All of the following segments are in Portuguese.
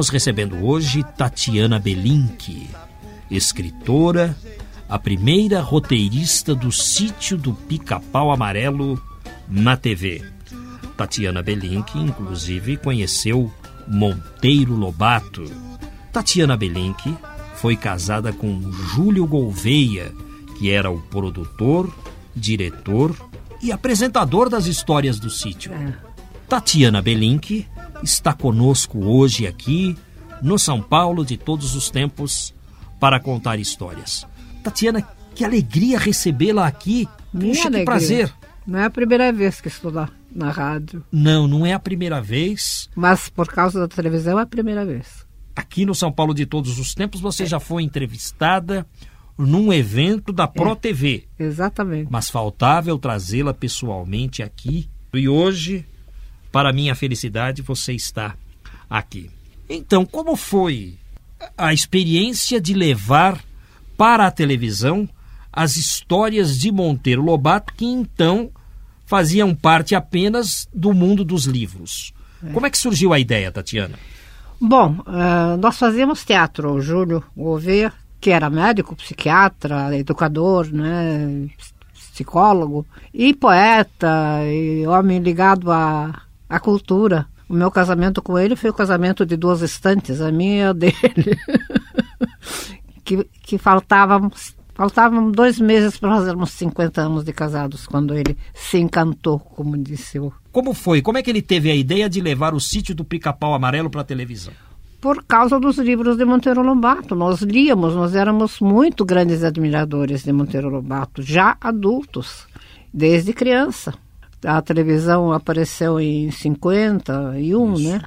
Estamos recebendo hoje Tatiana Belink, escritora, a primeira roteirista do Sítio do Pica-Pau Amarelo na TV. Tatiana Belink, inclusive, conheceu Monteiro Lobato. Tatiana Belink foi casada com Júlio Gouveia, que era o produtor, diretor e apresentador das histórias do sítio. Tatiana Belink está conosco hoje aqui no São Paulo de todos os tempos para contar histórias. Tatiana, que alegria recebê-la aqui. Minha Puxa, que alegria. prazer. Não é a primeira vez que estou lá na rádio, Não, não é a primeira vez. mas por causa da televisão é a primeira vez. Aqui no São Paulo de todos os tempos você já foi entrevistada num evento da Pro TV. Exatamente. Mas faltava eu trazê-la pessoalmente aqui. E hoje, para minha felicidade, você está aqui. Então, como foi a experiência de levar para a televisão as histórias de Monteiro Lobato, que então faziam parte apenas do mundo dos livros? Como é que surgiu a ideia, Tatiana? Bom, eh, nós fazíamos teatro. O Júlio Gouveia, que era médico, psiquiatra, educador, né, psicólogo e poeta e homem ligado à, à cultura. O meu casamento com ele foi o casamento de duas estantes, a minha e a dele. que, que faltavam, faltavam dois meses para fazermos 50 anos de casados, quando ele se encantou, como disse o Como foi? Como é que ele teve a ideia de levar o sítio do Pica-Pau Amarelo para a televisão? por causa dos livros de Monteiro Lobato. Nós líamos, nós éramos muito grandes admiradores de Monteiro Lobato, já adultos, desde criança. A televisão apareceu em 51, né?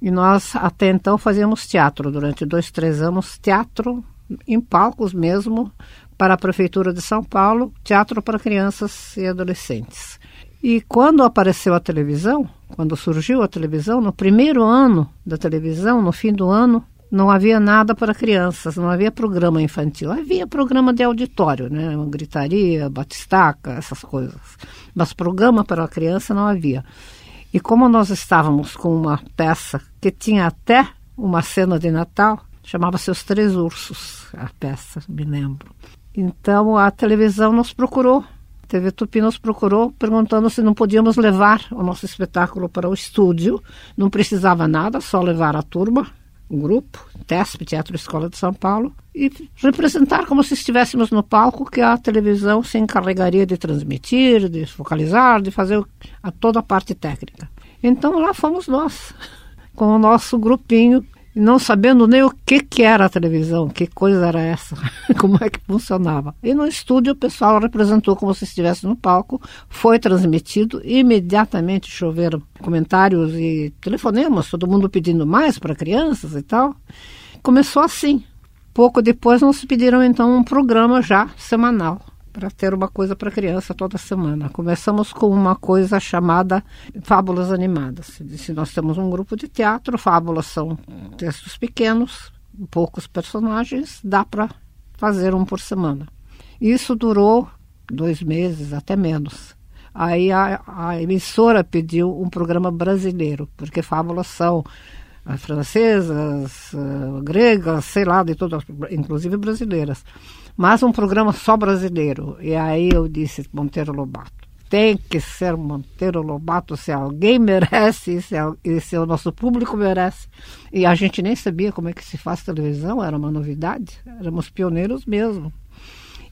E nós até então fazíamos teatro durante dois, três anos, teatro em palcos mesmo para a prefeitura de São Paulo, teatro para crianças e adolescentes. E quando apareceu a televisão, quando surgiu a televisão, no primeiro ano da televisão, no fim do ano, não havia nada para crianças, não havia programa infantil. Havia programa de auditório, né? Gritaria, batistaca, essas coisas. Mas programa para a criança não havia. E como nós estávamos com uma peça que tinha até uma cena de Natal, chamava-se Os Três Ursos, a peça, me lembro. Então a televisão nos procurou a TV Tupi nos procurou perguntando se não podíamos levar o nosso espetáculo para o estúdio. Não precisava nada, só levar a turma, o grupo, TESP, Teatro Escola de São Paulo, e representar como se estivéssemos no palco que a televisão se encarregaria de transmitir, de focalizar, de fazer a toda a parte técnica. Então lá fomos nós, com o nosso grupinho não sabendo nem o que, que era a televisão, que coisa era essa, como é que funcionava. E no estúdio o pessoal representou como se estivesse no palco, foi transmitido, imediatamente choveram comentários e telefonemas, todo mundo pedindo mais para crianças e tal. Começou assim. Pouco depois nos pediram então um programa já semanal para ter uma coisa para criança toda semana. Começamos com uma coisa chamada Fábulas Animadas. Se nós temos um grupo de teatro, fábulas são textos pequenos, poucos personagens, dá para fazer um por semana. Isso durou dois meses, até menos. Aí a, a emissora pediu um programa brasileiro, porque fábulas são ah, francesas, uh, gregas, sei lá, de todas, inclusive brasileiras mas um programa só brasileiro. E aí eu disse, Monteiro Lobato, tem que ser Monteiro Lobato se alguém merece, se, e se o nosso público merece. E a gente nem sabia como é que se faz televisão, era uma novidade, éramos pioneiros mesmo.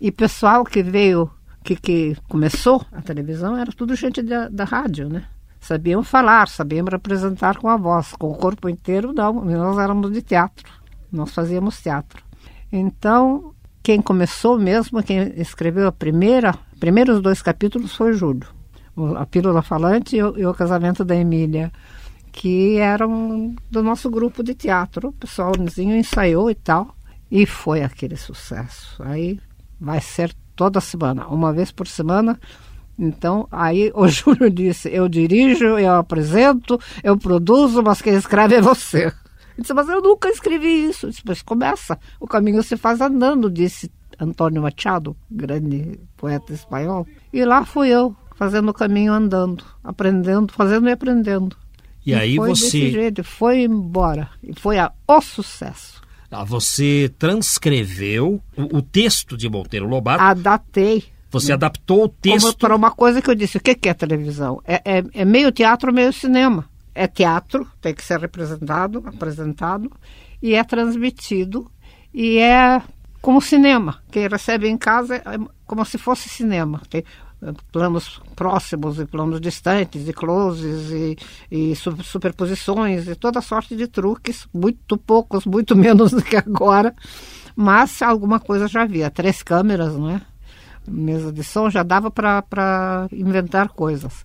E pessoal que veio, que, que começou a televisão, era tudo gente da, da rádio, né? Sabiam falar, sabiam representar com a voz, com o corpo inteiro não, nós éramos de teatro, nós fazíamos teatro. Então, quem começou mesmo, quem escreveu a primeira, primeiros dois capítulos foi Júlio. A Pílula Falante e o, e o Casamento da Emília, que eram do nosso grupo de teatro. O pessoalzinho ensaiou e tal, e foi aquele sucesso. Aí vai ser toda semana, uma vez por semana. Então, aí o Júlio disse: Eu dirijo, eu apresento, eu produzo, mas quem escreve é você. Eu disse, mas eu nunca escrevi isso. Eu disse, pois começa. O caminho se faz andando, disse Antônio Machado, grande poeta espanhol. E lá fui eu, fazendo o caminho andando, aprendendo, fazendo e aprendendo. E, e aí foi você. Desse jeito, foi embora. E foi a, o sucesso. Ah, você transcreveu o, o, texto de Monteiro Lobato. Adaptei. Você adaptou o texto. Para uma coisa que eu disse: o que é televisão? É, é, é meio teatro, meio cinema é teatro, tem que ser representado, apresentado, e é transmitido, e é como cinema. Quem recebe em casa é como se fosse cinema. Tem eh, planos próximos e planos distantes, e closes, e, e superposições, e toda sorte de truques, muito poucos, muito menos do que agora, mas alguma coisa já havia. Três câmeras, não é? Mesa de som já dava para inventar coisas.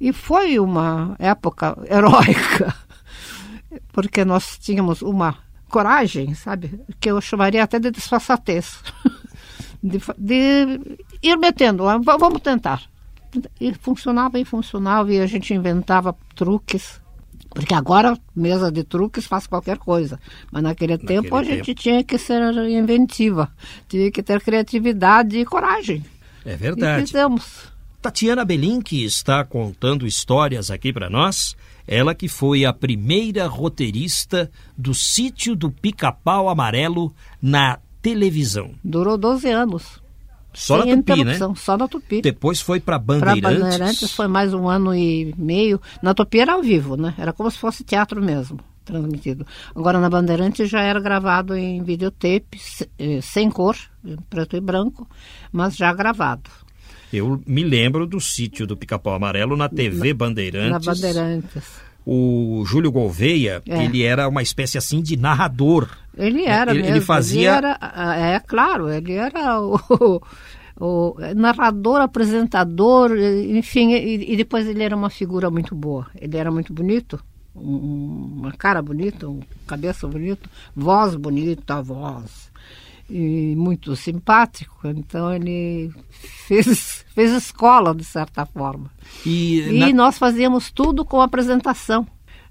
E foi uma época heróica, porque nós tínhamos uma coragem, sabe, que eu chamaria até de disfarçatez, de, de ir metendo, vamos tentar. E funcionava e funcionava, e a gente inventava truques. Porque agora, mesa de truques faz qualquer coisa. Mas naquele, naquele tempo a gente tempo. tinha que ser inventiva, tinha que ter criatividade e coragem. É verdade. E fizemos. Tatiana Belink está contando histórias aqui para nós. Ela que foi a primeira roteirista do sítio do Pica-Pau Amarelo na televisão. Durou 12 anos. Só Sem na Tupi, né? Só na Tupi. Depois foi para Bandeirantes. Para Bandeirantes foi mais um ano e meio. Na Tupi era ao vivo, né? Era como se fosse teatro mesmo, transmitido. Agora na Bandeirantes já era gravado em videotape, eh, sem cor, preto e branco, mas já gravado. Eu me lembro do sítio do Pica-Pau Amarelo na TV Bandeirantes. Na Bandeirantes. O Júlio Gouveia, é. ele era uma espécie assim de narrador. Ele era ele, mesmo. Ele fazia... Ele era, é claro, ele era o, o narrador, apresentador, enfim, e, e, depois ele era uma figura muito boa. Ele era muito bonito, um, uma cara bonita, um cabeça bonito, voz bonita, voz e muito simpático, então ele fez, fez escola, de certa forma. E, e na... nós fazíamos tudo com apresentação,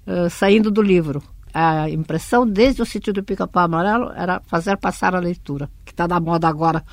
uh, saindo do livro. A impressão desde o sítio do Pica-Pau Amarelo era fazer passar a leitura, que está na moda agora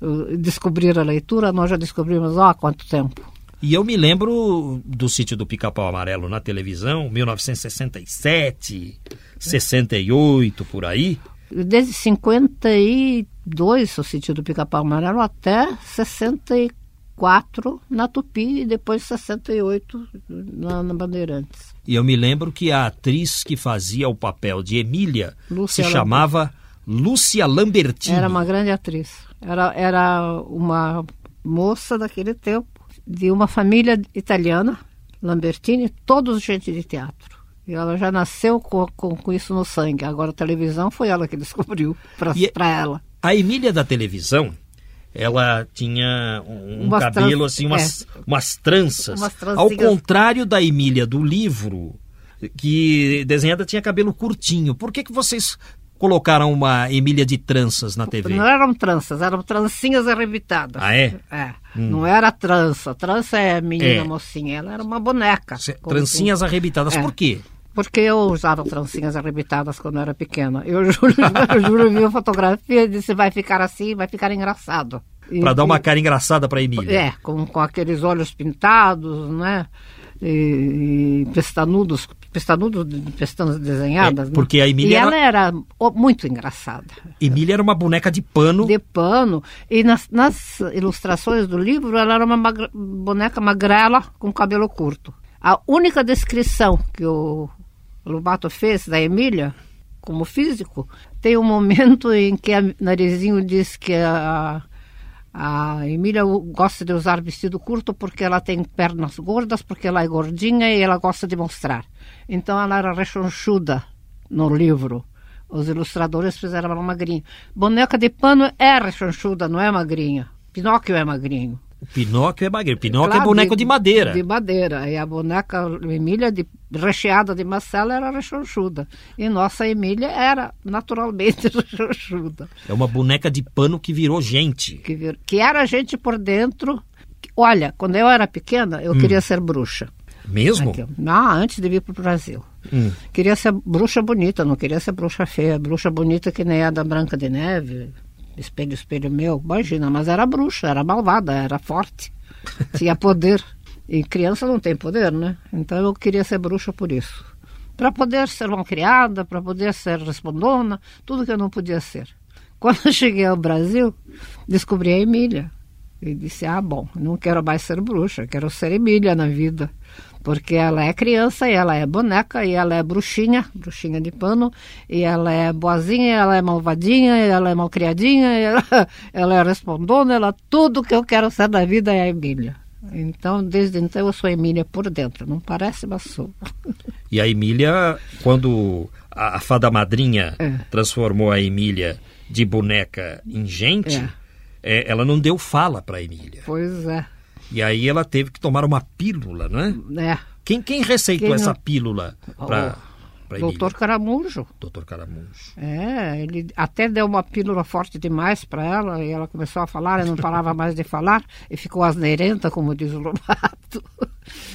uh, descobrir a leitura, nós já descobrimos ó, há quanto tempo. E eu me lembro do sítio do Pica-Pau Amarelo na televisão, 1967, 68, por aí desde 52, o sítio do Pica-Pau Amarelo, até 64 na Tupi e depois 68 na, na Bandeirantes. E eu me lembro que a atriz que fazia o papel de Emília Lúcia se chamava Lúcia Lambertini. Era uma grande atriz. Era, era uma moça daquele tempo, de uma família italiana, Lambertini, todos gente de teatro. E ela já nasceu com, com, com, isso no sangue. Agora a televisão foi ela que descobriu para ela. A Emília da televisão, ela tinha um umas cabelo assim, umas, é. umas tranças. Umas Ao contrário da Emília do livro, que desenhada tinha cabelo curtinho. Por que, que vocês colocaram uma Emília de tranças na TV? Não eram tranças, eram trancinhas arrebitadas. Ah, é? É. Hum. Não era trança. Trança é menina é. mocinha. Ela era uma boneca. Trancinhas arrebitadas. É. Por quê? Porque eu usava trancinhas arrebitadas quando eu era pequena. Eu juro, eu juro, vi a fotografia e disse, vai ficar assim, vai ficar engraçado. Para dar uma cara engraçada para Emília. É, com, com aqueles olhos pintados, né? E, e pestanudos, pestanudos de pestanas desenhadas. É, porque a Emília. E ela era... era muito engraçada. Emília era uma boneca de pano. De pano. E nas, nas ilustrações do livro, ela era uma magra, boneca magrela com cabelo curto. A única descrição que o Lobato fez da Emília, como físico, tem um momento em que a Narizinho diz que a, A Emília gosta de usar vestido curto porque ela tem pernas gordas, porque ela é gordinha e ela gosta de mostrar. Então ela era rechonchuda no livro. Os ilustradores fizeram ela magrinha. Boneca de pano é rechonchuda, não é magrinha. Pinóquio é magrinho. O Pinóquio é magrinho. Pinóquio é Claro, boneco de, madeira. De madeira. E a boneca Emília, de, recheada de macela, era rechonchuda. E nossa Emília era naturalmente rechonchuda. É uma boneca de pano que virou gente. Que, vir- que era gente por dentro. Olha, quando eu era pequena, eu queria ser bruxa. Mesmo? Aqui, ah, antes de vir para o Brasil. Hum. Queria ser bruxa bonita, não queria ser bruxa feia. Bruxa bonita que nem a da Branca de Neve, espelho, espelho meu. Imagina, mas era bruxa, era malvada, era forte, tinha poder. E criança não tem poder, né? Então eu queria ser bruxa por isso. Para poder ser uma criada, para poder ser respondona, tudo que eu não podia ser. Quando eu cheguei ao Brasil, descobri a Emília. E disse: Ah, bom, não quero mais ser bruxa, quero ser Emília na vida. Porque ela é criança, e ela é boneca, e ela é bruxinha, bruxinha de pano, e ela é boazinha, ela é malvadinha, ela é malcriadinha, ela, ela é respondona, ela tudo que eu quero ser na vida é a Emília. Então, desde então, eu sou Emília por dentro. Não parece, mas sou. E a Emília, quando a, a fada madrinha É. transformou a Emília de boneca em gente, É. é, ela não deu fala para a Emília. Pois é. E aí ela teve que tomar uma pílula, não é? Quem, quem receitou Quem essa não- pílula para Emília? Doutor Caramujo. Doutor Caramujo. É, ele até deu uma pílula forte demais para ela e ela começou a falar, e não parava mais de falar e ficou asneirenta, como diz o Lobato.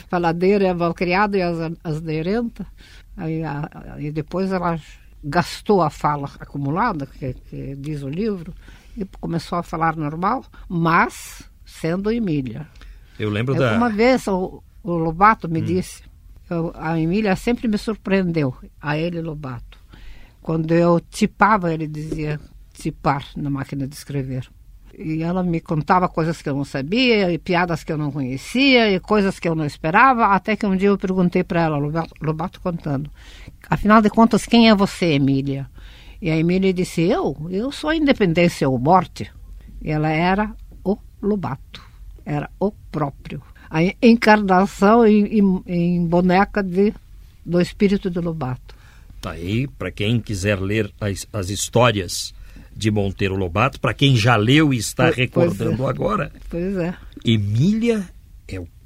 Faladeira é malcriada e as- asneirenta. Aí, a- e depois ela gastou a fala acumulada, que, que diz o livro, e começou a falar normal, mas sendo Emília. Eu lembro da. Uma vez o, o Lobato me disse, eu- a Emília sempre me surpreendeu, a ele Lobato. Quando eu tipava, ele dizia tipar na máquina de escrever. E ela me contava coisas que eu não sabia, e piadas que eu não conhecia, e coisas que eu não esperava, até que um dia eu perguntei para ela, Lobato, Lobato contando, afinal de contas, quem é você, Emília? E a Emília disse, eu? Eu sou a independência ou morte. E ela era o Lobato, era o próprio. A encarnação em, em- em boneca de, do espírito de Lobato. Tá aí, para quem quiser ler as, as histórias de Monteiro Lobato, para quem já leu e está Pois- recordando é. agora, Pois é. Emília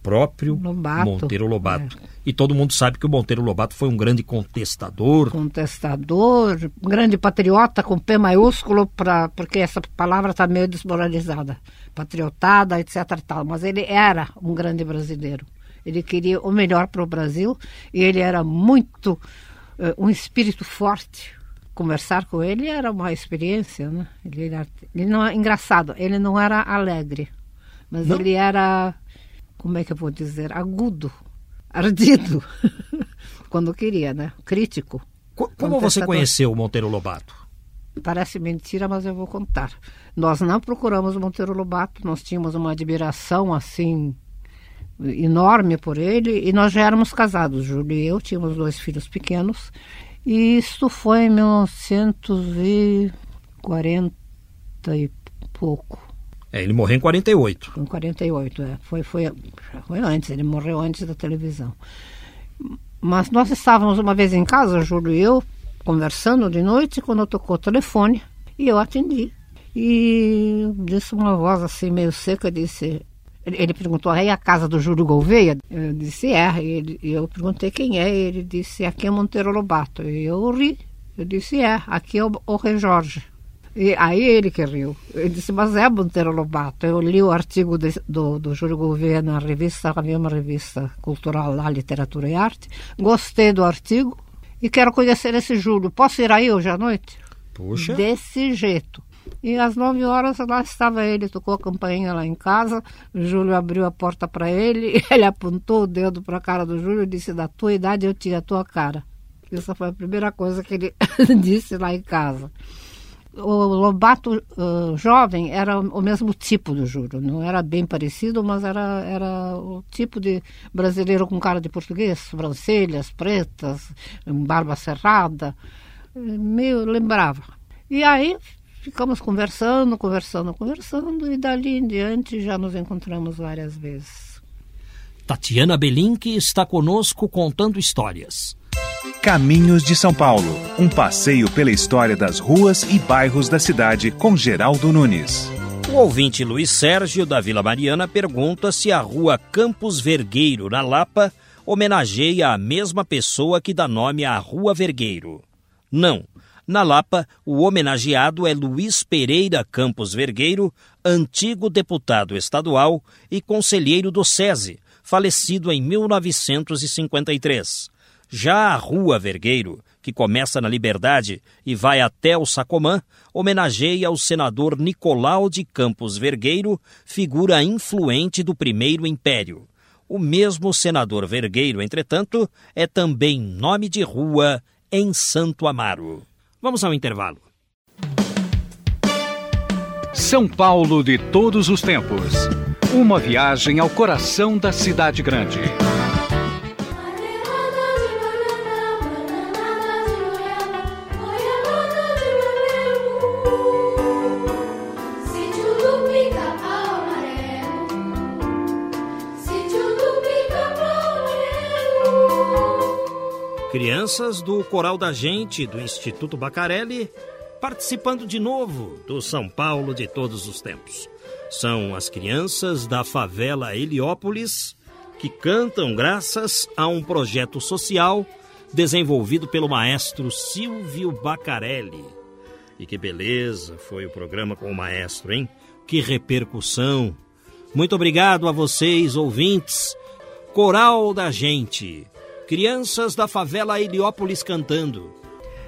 próprio Lobato, Monteiro Lobato. E todo mundo sabe que o Monteiro Lobato foi um grande contestador. Contestador, um grande patriota com P maiúsculo, pra, porque essa palavra está meio desmoralizada. Patriotada, etc. Tal. Mas ele era um grande brasileiro. Ele queria o melhor para o Brasil e ele era muito. eh, um espírito forte. Conversar com ele era uma experiência, né? Ele, era, ele não é engraçado, ele não era alegre, mas Não? ele era, como é que eu vou dizer, agudo, ardido, quando queria, né? Crítico. Co- Como você conheceu o Monteiro Lobato? Parece mentira, mas eu vou contar. Nós não procuramos o Monteiro Lobato, nós tínhamos uma admiração assim enorme por ele e nós já éramos casados, Júlio e eu, tínhamos dois filhos pequenos. E isso foi em 1940 e pouco. É, ele morreu em 48. Em 48, é. Foi, foi, foi antes, ele morreu antes da televisão. Mas nós estávamos uma vez em casa, Júlio e eu, conversando de noite, quando tocou o telefone, e eu atendi. E disse uma voz assim, meio seca, disse... Ele, perguntou, é a casa do Júlio Gouveia? Eu disse, é. E, ele, eu perguntei quem é, e ele disse, aqui é Monteiro Lobato. E eu ri. Eu disse, é, aqui é o, o Rei Jorge. E aí ele que riu. Ele disse, mas é Monteiro Lobato. Eu li o artigo de- do, do Júlio Gouveia na revista, havia uma revista cultural lá, Literatura e Arte. Gostei do artigo e quero conhecer esse Júlio. Posso ir aí hoje à noite? Puxa. Desse jeito. E às nove horas lá estava ele, tocou a campainha lá em casa. O Júlio abriu a porta para ele, ele apontou o dedo para a cara do Júlio e disse: Da tua idade eu tinha a tua cara. Essa foi a primeira coisa que ele disse lá em casa. O Lobato ah, jovem era o mesmo tipo do Júlio, não era bem parecido, mas era, era o tipo de brasileiro com cara de português, sobrancelhas pretas, barba cerrada, meio lembrava. E aí ficamos conversando, conversando, conversando, e dali em diante já nos encontramos várias vezes. Tatiana Belink está conosco contando histórias. Caminhos de São Paulo, um passeio pela história das ruas e bairros da cidade com Geraldo Nunes. O ouvinte Luiz Sérgio da Vila Mariana pergunta se a rua Campos Vergueiro, na Lapa, homenageia a mesma pessoa que dá nome à Rua Vergueiro. Não. Na Lapa, o homenageado é Luiz Pereira Campos Vergueiro, antigo deputado estadual e conselheiro do SESI, falecido em 1953. Já a Rua Vergueiro, que começa na Liberdade e vai até o Sacomã, homenageia o senador Nicolau de Campos Vergueiro, figura influente do Primeiro Império. O mesmo senador Vergueiro, entretanto, é também nome de rua em Santo Amaro. Vamos ao intervalo. São Paulo de todos os tempos. Uma viagem ao coração da cidade grande. Crianças do Coral da Gente, do Instituto Bacarelli, participando de novo do São Paulo de todos os tempos. São as crianças da favela Heliópolis que cantam graças a um projeto social desenvolvido pelo maestro Silvio Bacarelli. E que beleza foi o programa com o maestro, hein? Que repercussão! Muito obrigado a vocês, ouvintes. Coral da Gente, crianças da favela Heliópolis cantando.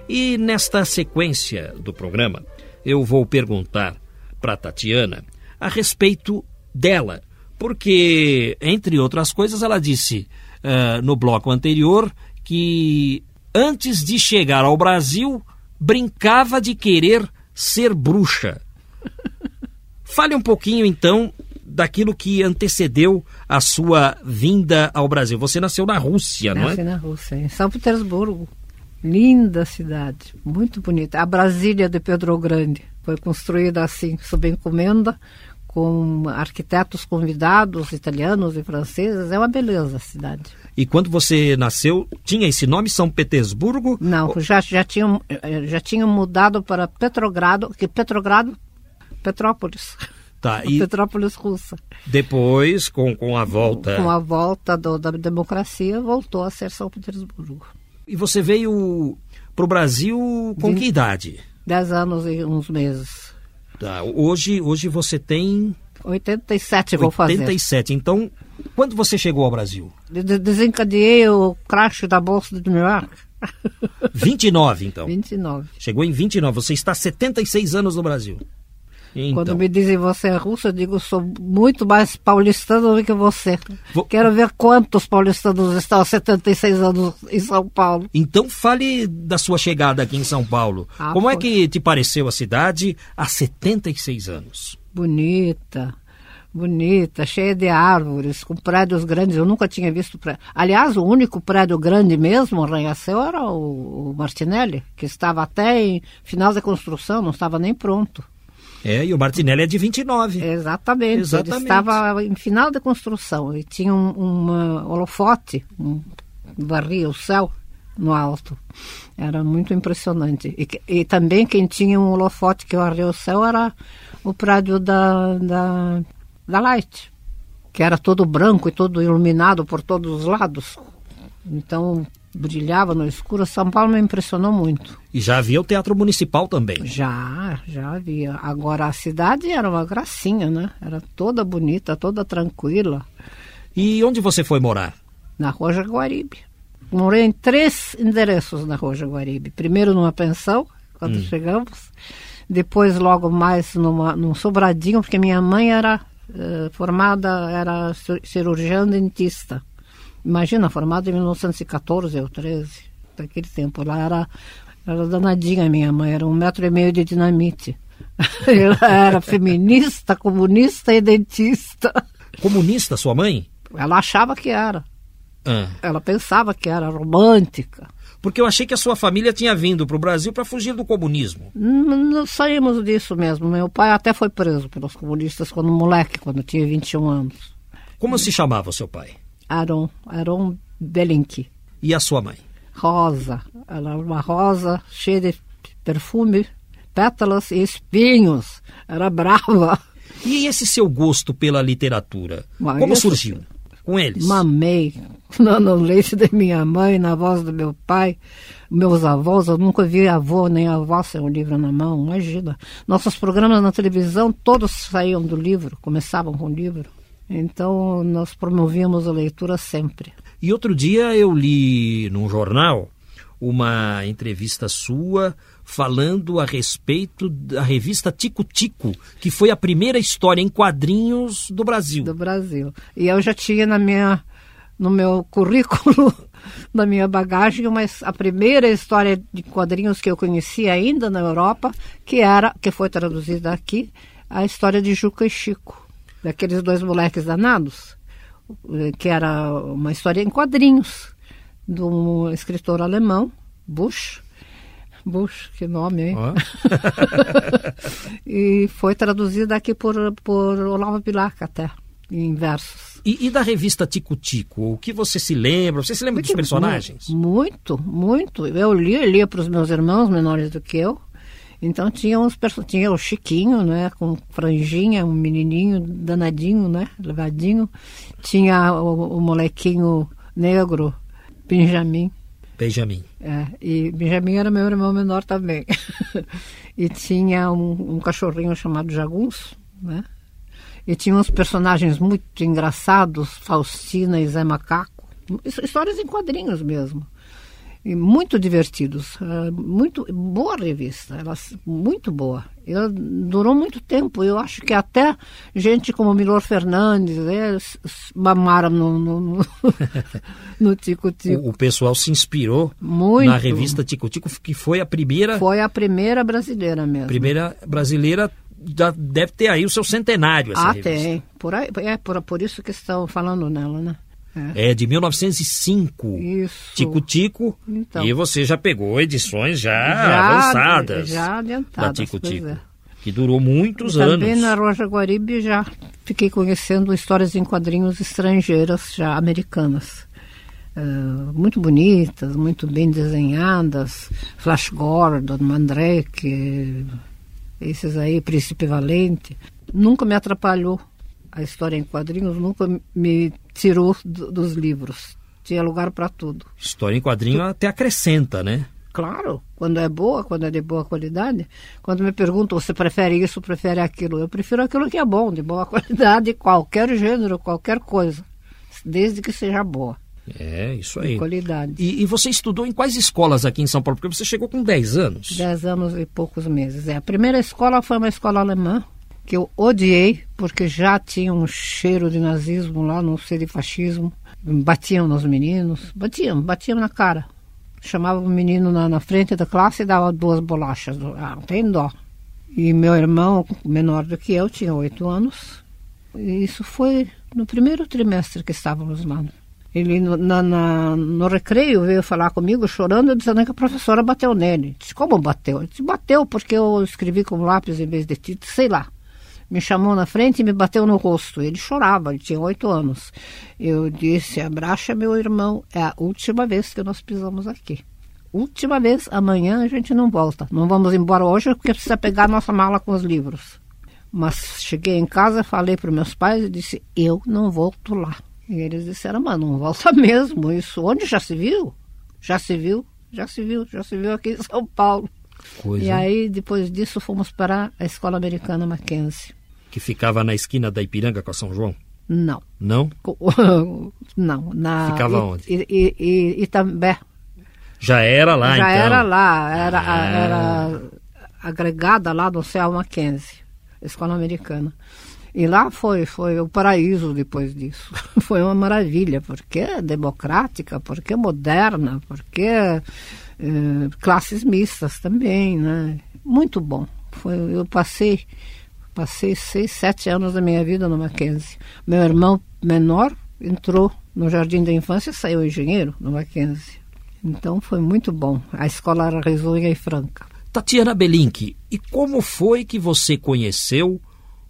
E nesta sequência do programa, eu vou perguntar para Tatiana a respeito dela, porque, entre outras coisas, ela disse ah, no bloco anterior que antes de chegar ao Brasil brincava de querer ser bruxa. Fale um pouquinho então daquilo que antecedeu a sua vinda ao Brasil. Você nasceu na Rússia, não Nasci é? na Rússia, em São Petersburgo. Linda cidade, muito bonita. A Brasília de Pedro Grande foi construída assim, sob encomenda, com arquitetos convidados, italianos e franceses. É uma beleza a cidade. E quando você nasceu, tinha esse nome São Petersburgo? Não, já, já, tinham, eh, já tinham mudado para Petrogrado, que Petrogrado, Petrópolis. Tá, e Petrópolis russa. depois, com, com a volta. Com a volta do- da democracia, voltou a ser São Petersburgo. E você veio pro Brasil com que idade? Dez anos e uns meses. Tá, hoje, hoje você tem 87 vou fazer. 87. Então, quando você chegou ao Brasil? De- de- Desencadeei o crash da Bolsa de New York. 29, então. 29. Chegou em 29. Você está há 76 anos no Brasil. Então, Quando me dizem você é russo, eu digo sou muito mais paulistano do que você. Vou- Quero ver quantos paulistanos estão há 76 anos em São Paulo. então fale da sua chegada aqui em São Paulo. Ah, Como é que te pareceu a cidade há 76 anos? Bonita, bonita, cheia de árvores, com prédios grandes. Eu nunca tinha visto prédio. Aliás, o único prédio grande mesmo, arranha-céu, era o, o Martinelli, que estava até em final da construção, não estava nem pronto. É, e o Martinelli é de 29. Exatamente. Exatamente. Ele estava em final da construção e tinha um, uma holofote, um, varria o céu no alto. Era muito impressionante. E, e também quem tinha um holofote que varria o céu era o prédio da, da, da Light, que era todo branco e todo iluminado por todos os lados. Então brilhava no escuro. São Paulo me impressionou muito. E já havia o Teatro Municipal também. Já, já havia. Agora a cidade era uma gracinha, né? Era toda bonita, toda tranquila, E onde você foi morar? na Rua Jaguaribe. Morei em três endereços na Rua Jaguaribe. Primeiro numa pensão, quando chegamos. Depois, logo mais, numa, num sobradinho, porque minha mãe era eh, formada, era ci- cirurgiã dentista. Imagina, formada em 1914 ou 13, daquele tempo. Lá era, era danadinha minha mãe, era um metro e meio de dinamite. Ela era feminista, comunista e dentista. Comunista, sua mãe? Ela achava que era. Ah. Ela pensava que era romântica. Porque eu achei que a sua família tinha vindo para o Brasil para fugir do comunismo. N- Nós saímos disso mesmo. Meu pai até foi preso pelos comunistas quando moleque, quando tinha 21 anos. Como se chamava seu pai? Aron, Aron Belinki. E a sua mãe? Rosa. Ela era uma rosa cheia de perfume, pétalas e espinhos. Era brava. E esse seu gosto pela literatura? Mas Como isso- surgiu? Com eles? Mamei no, no leite da minha mãe, na voz do meu pai, meus avós. Eu nunca vi avô nem avó sem um livro na mão, imagina. Nossos programas na televisão todos saíam do livro, começavam com o livro. Então nós promovíamos a leitura sempre. E outro dia eu li num jornal uma entrevista sua falando a respeito da revista Tico Tico, que foi a primeira história em quadrinhos do Brasil. do Brasil. E eu já tinha na minha, no meu currículo, na minha bagagem, uma, a primeira história de quadrinhos que eu conheci ainda na Europa, que era, que foi traduzida aqui, a história de Juca e Chico, daqueles dois moleques danados, que era uma história em quadrinhos, de um escritor alemão, Bush. Bush, que nome, hein? Ó. e foi traduzida aqui por, por Olavo Bilac até, em versos. E, e da revista Tico Tico, o que você se lembra? Você se lembra dos personagens? Muito, muito. Eu lia, lia para os meus irmãos menores do que eu. Então tinha uns perso- tinha o Chiquinho, né, com franjinha, um menininho danadinho, né, levadinho. Tinha o, o molequinho negro, Benjamin. Benjamin. É, e Benjamin era meu irmão menor também. e tinha um, um cachorrinho chamado Jagunço, né? E tinha uns personagens muito engraçados, Faustina e Zé Macaco. His- Histórias em quadrinhos mesmo. E muito divertidos. É, muito boa revista, ela, muito boa. Ela durou muito tempo. Eu acho que até gente como Milor Fernandes né, mamaram no, no, no, Tico Tico. O, o pessoal se inspirou Muito. na revista Tico Tico, que foi a primeira, Foi a primeira brasileira mesmo. primeira brasileira. Já deve ter aí o seu centenário ah, revista. tem. Por aí, é por, por isso que estão falando nela, né? É. É de 1905. Isso. Tico Tico. Então. E você já pegou edições já, Já, avançadas já da adiantadas, Tico pois Tico. é. Que durou muitos Também anos. na Rua Jaguaribe já fiquei conhecendo histórias em quadrinhos estrangeiras, já americanas. Eh, muito bonitas, muito bem desenhadas. Flash Gordon, Mandrake, esses aí, Príncipe Valente. Nunca me atrapalhou a história em quadrinhos, nunca me tirou do- dos livros. Tinha lugar para tudo. História em quadrinho até acrescenta, né? Claro, quando é boa, quando é de boa qualidade. Quando me perguntam, você prefere isso, prefere aquilo? Eu prefiro aquilo que é bom, de boa qualidade, qualquer gênero, qualquer coisa. Desde que seja boa, É, isso de aí. qualidade. E, e você estudou em quais escolas aqui em São Paulo? Porque você chegou com 10 anos. Dez anos e poucos meses. É, a primeira escola foi uma escola alemã, que eu odiei, porque já tinha um cheiro de nazismo lá, não sei, de fascismo. Batiam nos meninos, batiam, batiam na cara. Chamavam o menino na, na frente da classe e dava duas bolachas. Ah, não tem dó. E meu irmão, menor do que eu, tinha oito anos. E isso foi no primeiro trimestre que estávamos lá. Ele, na- na- no recreio, veio falar comigo, chorando, dizendo que a professora bateu nele. Disse, como bateu? Ele disse, bateu porque eu escrevi com lápis em vez de tinta, sei lá. Me chamou na frente e me bateu no rosto. Ele chorava, ele tinha oito anos. Eu disse, abraça meu irmão, é a última vez que nós pisamos aqui. Última vez, amanhã a gente não volta. Não vamos embora hoje porque precisa pegar nossa mala com os livros. Mas cheguei em casa, falei para meus pais e disse: Eu não volto lá. E eles disseram: Mas não volta mesmo. Isso onde já se viu? Já se viu? Já se viu? Já se viu aqui em São Paulo. Coisa E aí, depois disso, fomos para a escola americana Mackenzie. Que ficava na esquina da Ipiranga com a São João. Não. Não? Não. Na, Ficava onde? E, Itambé. Já era lá, já então. era lá, era, Ah. era agregada lá no Céu Mackenzie, escola americana. E lá foi, foi o paraíso depois disso. Foi uma maravilha, porque é democrática, porque é moderna, porque é, eh, classes mistas também, né? Muito bom. Foi, eu passei, passei seis, sete anos da minha vida no Mackenzie. Meu irmão menor entrou no Jardim da Infância e saiu engenheiro no Mackenzie. Então foi muito bom. A escola era risonha e franca. Tatiana Belink, e como foi que você conheceu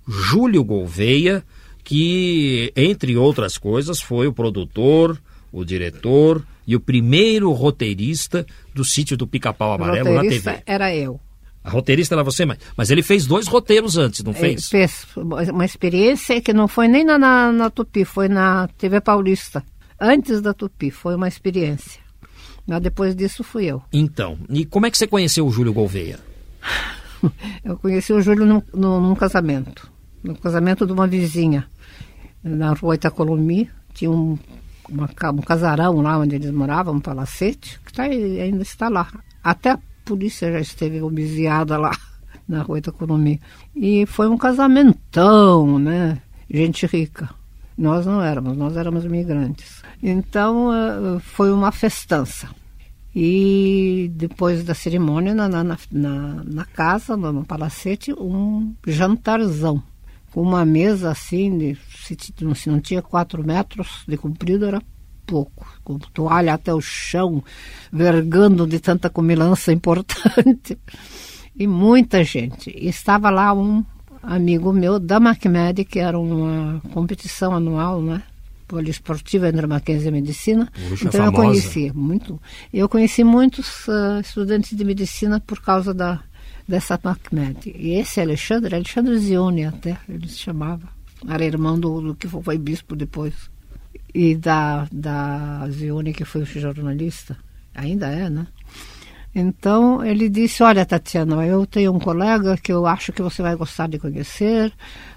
Júlio Gouveia, que, entre outras coisas, foi o produtor, o diretor e o primeiro roteirista do sítio do Pica-Pau Amarelo na TV? era eu. A roteirista era você, mas, mas ele fez dois roteiros antes, não Ele fez? fez uma experiência que não foi nem na, na, na Tupi, foi na TV Paulista. Antes da Tupi, foi uma experiência. Mas depois disso fui eu. Então, e como é que você conheceu o Júlio Gouveia? Eu conheci o Júlio num, num- num casamento. No casamento de uma vizinha. Na rua Itacolomi, tinha um, uma um casarão lá onde eles moravam, um palacete, que tá, ainda está lá. Até polícia já esteve homiziada lá na rua Itacolomi. E foi um casamentão, né? Gente rica. Nós não éramos, nós éramos imigrantes. Então, eh, foi uma festança. E depois da cerimônia, na, na, na, na casa, no, palacete, um jantarzão. Com uma mesa assim, de, se, se não tinha quatro metros de comprido, era pouco. Com toalha até o chão, vergando de tanta comilança importante. E muita gente. Estava lá um amigo meu da MacMed, que era uma competição anual, né? Poliesportiva entre Mackenzie e Medicina. Puxa, então eu conheci muito. Eu conheci muitos ah, estudantes de medicina por causa da dessa MacMed. E esse Alexandre, Alexandre Zione até, ele se chamava. Era irmão do, do que foi bispo depois. E da, da Zione, que foi jornalista. Ainda é, né? Então ele disse: Olha, Tatiana, eu tenho um colega que eu acho que você vai gostar de conhecer,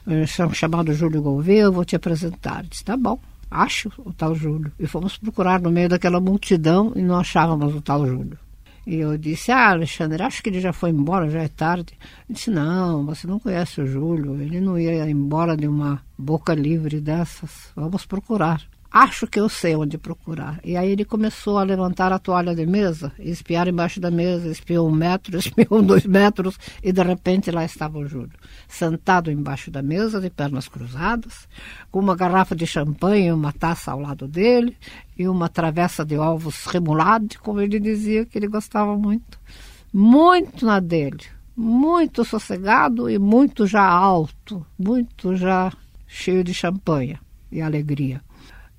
eh, cham- chamado Júlio Gouveia, eu vou te apresentar. Eu disse: Tá bom, acho o tal Júlio. E fomos procurar no meio daquela multidão e não achávamos o tal Júlio. E eu disse: Ah, Alexandre, acho que ele já foi embora, já é tarde. Ele disse: Não, você não conhece o Júlio, ele não ia embora de uma boca livre dessas. Vamos procurar. Acho que eu sei onde procurar. E aí ele começou a levantar a toalha de mesa, espiar embaixo da mesa, espiou um metro, espiou dois metros, e de repente lá estava o Júlio, sentado embaixo da mesa, de pernas cruzadas, com uma garrafa de champanhe, uma taça ao lado dele, e uma travessa de ovos remulade, como ele dizia que ele gostava muito. Muito na dele, muito sossegado e muito já alto, muito já cheio de champanhe e alegria.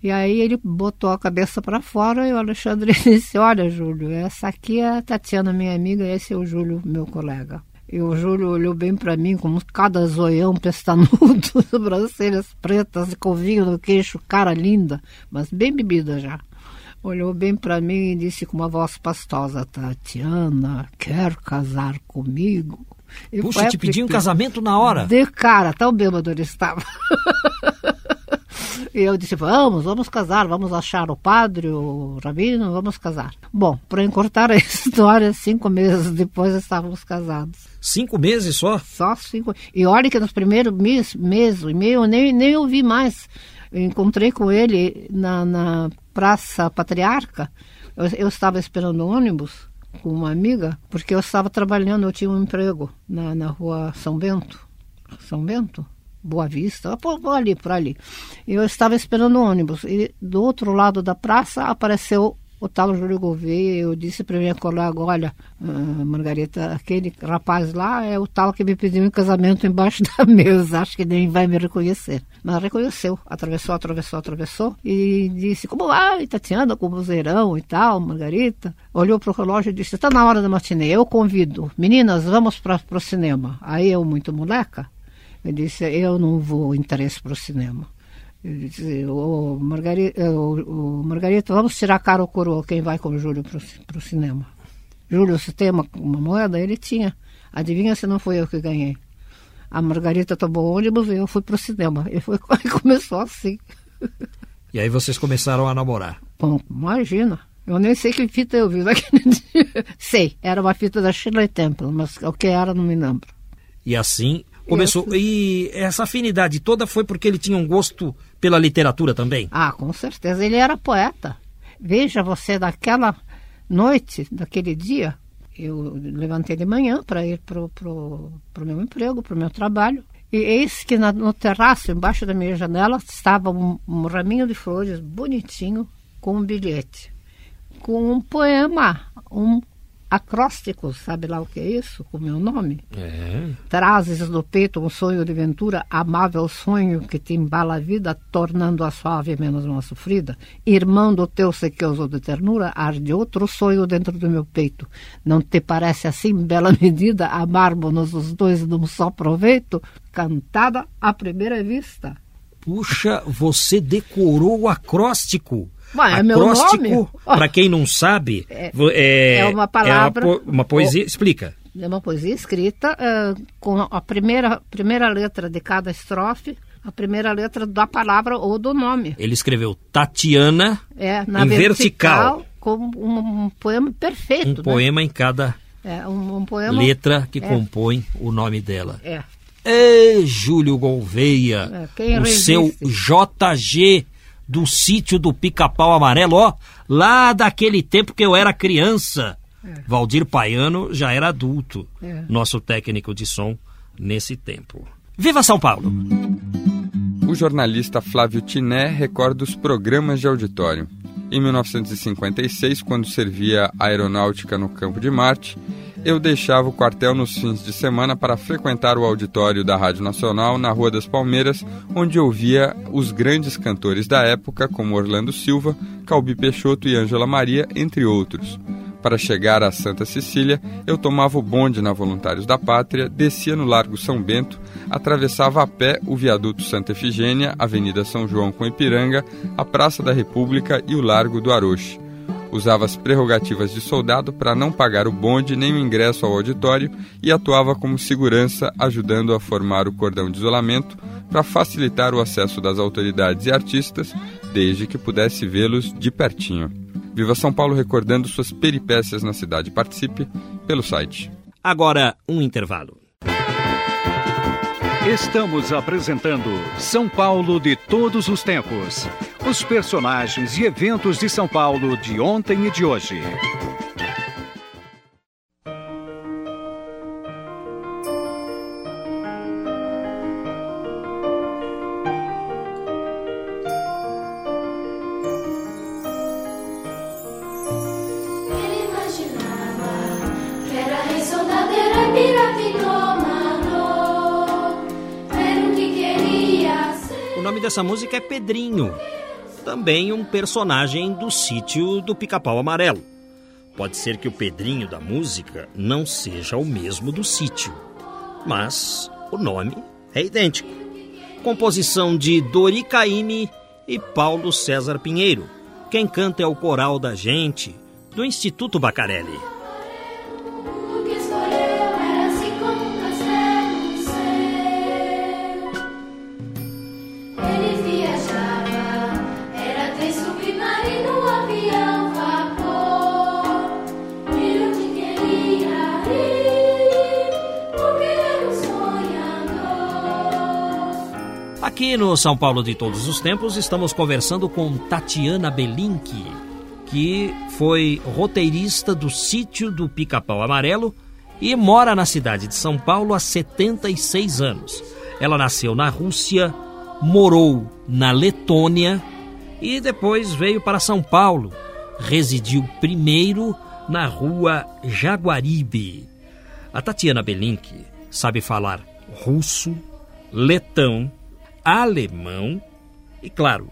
E aí ele botou a cabeça para fora e o Alexandre disse: Olha, Júlio, essa aqui é a Tatiana, minha amiga, e esse é o Júlio, meu colega. E o Júlio olhou bem para mim, como cada zoião pestanudo, sobrancelhas pretas e covinho no queixo, cara linda, mas bem bebida já. Olhou bem para mim e disse com uma voz pastosa: Tatiana, quer casar comigo? E Puxa, te pedi um casamento na hora. De cara, tão bêbado ele estava. e eu disse, vamos, vamos casar, vamos achar o padre, o rabino, vamos casar. Bom, para encurtar a história, cinco meses depois estávamos casados. Cinco meses só? Só cinco. E olha que nos primeiros mês, mês e meio eu nem, nem ouvi mais. Eu encontrei com ele na, na Praça Patriarca. Eu, eu estava esperando ônibus com uma amiga, porque eu estava trabalhando, eu tinha um emprego na, na rua São Bento. São Bento? Boa Vista, por ali, por ali. Eu estava esperando o ônibus. E do outro lado da praça apareceu o tal Júlio Gouveia. Eu disse para minha colega: Olha, ah, Margarita, aquele rapaz lá é o tal que me pediu em casamento embaixo da mesa. Acho que nem vai me reconhecer. Mas reconheceu. Atravessou, atravessou, atravessou. E disse: Como vai, Tatiana, com o vozeirão e tal, Margarita? Olhou para o relógio e disse: Está na hora da matinê, eu convido. Meninas, vamos para o cinema. Aí eu, muito moleca, eu disse: Eu não vou interesse para o cinema. Eu disse, ô, Margarita, ô, ô, Margarita, vamos tirar cara ou coroa quem vai com o Júlio para o cinema. Júlio, você tem uma, uma moeda? Ele tinha. Adivinha se não foi eu que ganhei. A Margarita tomou ônibus e eu fui para o cinema. E foi, começou assim. E aí vocês começaram a namorar. Bom, imagina. Eu nem sei que fita eu vi naquele dia. Sei, era uma fita da Shirley Temple, mas o que era não me lembro. E assim começou. E essa afinidade toda foi porque ele tinha um gosto pela literatura também? Ah, com certeza. Ele era poeta. Veja você, daquela noite, daquele dia, eu levantei de manhã para ir para o meu emprego, para o meu trabalho. E eis que na, no terraço, embaixo da minha janela, estava um, um raminho de flores bonitinho com um bilhete. com um poema, um acróstico, sabe lá o que é isso, com o meu nome? É. Trazes no peito um sonho de ventura, amável sonho que te embala a vida, tornando-a suave menos mal sofrida. Irmão do teu sequioso de ternura, arde outro sonho dentro do meu peito. Não te parece assim, bela medida, amarmos-nos os dois num só proveito? Cantada à primeira vista. Puxa, você decorou o acróstico. Ué, é acróstico, nome. para quem não sabe, É- é, é uma palavra- é uma, po- uma poesia. Explica. É uma poesia escrita eh, com a primeira, primeira letra de cada estrofe, a primeira letra da palavra ou do nome. Ele escreveu Tatiana, É, na Em vertical. vertical, como um, um poema perfeito. um né? poema em cada É, um, um poema. letra que É. compõe o nome dela. É. Júlio Gouveia, É, o resiste? seu JG do sítio do Pica-Pau Amarelo, ó, lá daquele tempo que eu era criança. Valdir Paiano já era adulto, É. nosso técnico de som nesse tempo. Viva São Paulo! O jornalista Flávio Tiné recorda os programas de auditório. Em 1956, quando servia a aeronáutica no campo de Marte, eu deixava o quartel nos fins de semana para frequentar o auditório da Rádio Nacional na Rua das Palmeiras, onde ouvia os grandes cantores da época, como Orlando Silva, Calbi Peixoto e Ângela Maria, entre outros. Para chegar a Santa Cecília, eu tomava o bonde na Voluntários da Pátria, descia no Largo São Bento, atravessava a pé o viaduto Santa Efigênia, Avenida São João com Ipiranga, a Praça da República e o Largo do Aroche. Usava as prerrogativas de soldado para não pagar o bonde nem o ingresso ao auditório e atuava como segurança, ajudando a formar o cordão de isolamento para facilitar o acesso das autoridades e artistas, desde que pudesse vê-los de pertinho. Viva São Paulo recordando suas peripécias na cidade. Participe pelo site. Agora, um intervalo. Estamos apresentando São Paulo de todos os tempos. Os personagens e eventos de São Paulo de ontem e de hoje. Ele imaginava que era rei soldadeira e pirapitomano. Era o que queria ser. O nome dessa música é Pedrinho, também um personagem do sítio do Pica-Pau Amarelo. Pode ser que o Pedrinho da música não seja o mesmo do sítio, mas o nome é idêntico. Composição de Dori Caymmi e Paulo César Pinheiro. Quem canta é o Coral da Gente, do Instituto Bacarelli. Aqui no São Paulo de Todos os Tempos, estamos conversando com Tatiana Belinque, que foi roteirista do sítio do Pica-Pau Amarelo e mora na cidade de São Paulo há 76 anos. Ela nasceu na Rússia, morou na Letônia e depois veio para São Paulo. Residiu primeiro na rua Jaguaribe. A Tatiana Belinque sabe falar russo, letão, alemão e, claro,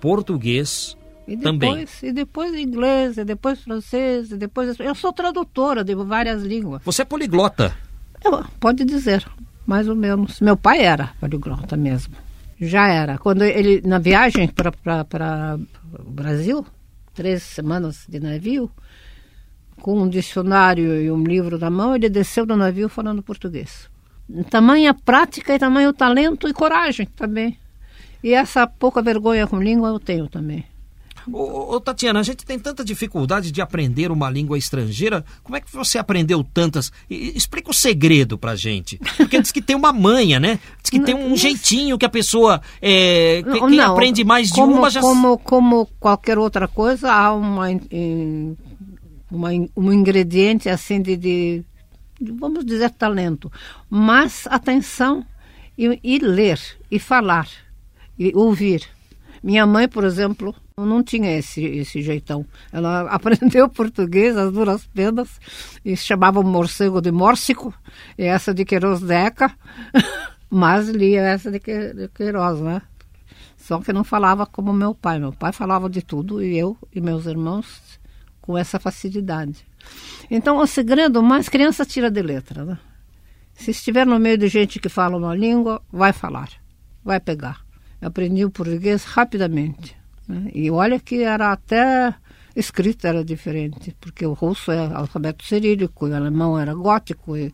português E também. depois, e depois inglês, e depois francês, e depois. Eu sou tradutora de várias línguas. Você é poliglota. Eu- pode dizer, mais ou menos. Meu pai era poliglota mesmo. Já era. Quando ele, na viagem para o Brasil, três semanas de navio, com um dicionário e um livro na mão, ele desceu do navio falando português. Tamanha prática e tamanho talento e coragem também. E essa pouca vergonha com língua eu tenho também. Ô, ô, Tatiana, a gente tem tanta dificuldade de aprender uma língua estrangeira. Como é que você aprendeu tantas? E- explica o segredo pra gente. Porque diz que tem uma manha, né? Diz que tem um Não, jeitinho que a pessoa. É, que- Não, quem não. aprende mais de como, uma já. Como, como qualquer outra coisa, há uma, uma um ingrediente assim de, de, vamos dizer, talento. Mas atenção e, e ler, e falar, e ouvir. Minha mãe, por exemplo, Não tinha esse, esse jeitão. Ela aprendeu português, as duras penas, e chamava o morcego de Mórcico, e essa de Queiroz Deca, mas lia essa de Queiroz, né? Só que não falava como meu pai. Meu pai falava de tudo, e eu e meus irmãos com essa facilidade. Então, o segredo, mais criança tira de letra, né? Se estiver no meio de gente que fala uma língua, vai falar, vai pegar. Eu aprendi o português rapidamente. né? E olha que era até escrita era diferente, porque o russo é alfabeto cirílico, o alemão era gótico, e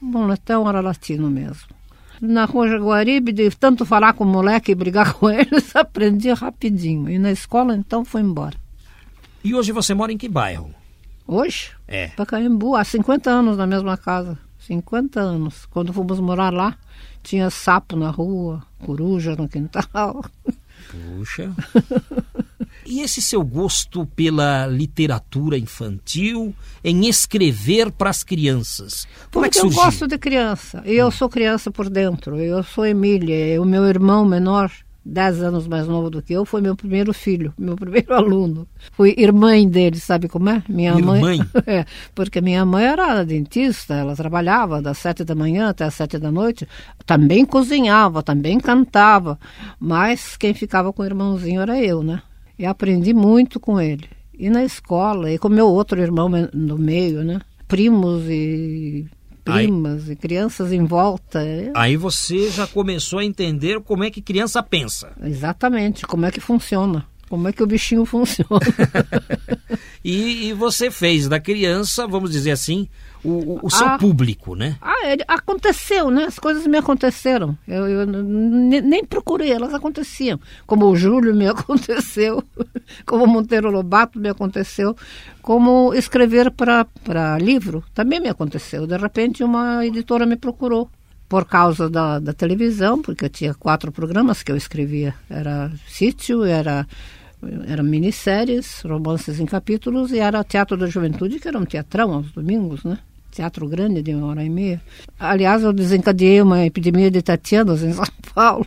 o letão era latino mesmo. Na rua Jaguaribe, de tanto falar com o moleque e brigar com eles, aprendi rapidinho. E na escola, então, foi embora. E hoje você mora em que bairro? Hoje, É. Pacaembu, há 50 anos na mesma casa. 50 anos. Quando fomos morar lá, tinha sapo na rua, coruja no quintal. Puxa. E esse seu gosto pela literatura infantil, em escrever para as crianças? Como é que Porque eu surgiu? gosto de criança. E eu sou criança por dentro. Eu sou Emília. E o meu irmão menor, 10 anos mais novo do que eu, foi meu primeiro filho, meu primeiro aluno. Fui irmã dele, sabe como é? Minha Irmã? mãe. É, porque minha mãe era dentista, ela trabalhava das sete da manhã até as sete da noite. Também cozinhava, também cantava. Mas quem ficava com o irmãozinho era eu, né? E aprendi muito com ele. E na escola, e com meu outro irmão no meio, né? Primos e Aí- primas e crianças em volta. É, Aí você já começou a entender como é que criança pensa. Exatamente, como é que funciona. Como é que o bichinho funciona. E, e você fez da criança, vamos dizer assim, o, o- seu Ah. público, né? Ah, aconteceu, né? As coisas me aconteceram. Eu, eu nem procurei, elas aconteciam. Como o Júlio me aconteceu, como o Monteiro Lobato me aconteceu, como escrever para livro também me aconteceu. De repente, uma editora me procurou por causa da, da televisão, porque eu tinha quatro programas que eu escrevia. Era sítio, era era minisséries, romances em capítulos e era Teatro da Juventude, que era um teatrão aos domingos, né? Teatro grande de uma hora e meia. Aliás, eu desencadeei uma epidemia de Tatianas em São Paulo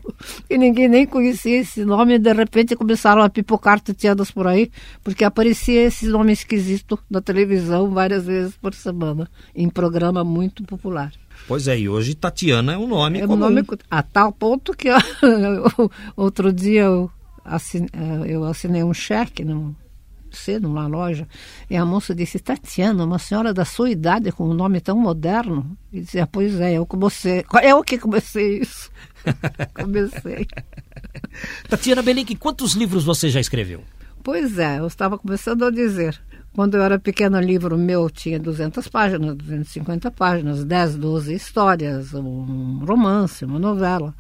e ninguém nem conhecia esse nome e de repente começaram a pipocar Tatianas por aí, porque aparecia esse nome esquisito na televisão várias vezes por semana, em programa muito popular. Pois é, e hoje Tatiana é um nome É um comum. nome a tal ponto que eu- outro dia eu assinei, eu assinei um cheque num, cedo numa loja e a moça disse Tatiana, uma senhora da sua idade com um nome tão moderno e dizia pois é eu comecei eu que comecei isso comecei Tatiana Belink, quantos livros você já escreveu? Pois é, eu estava começando a dizer. Quando eu era pequena, livro meu tinha 200 páginas, 250 páginas, 10, 12 histórias, um romance, uma novela.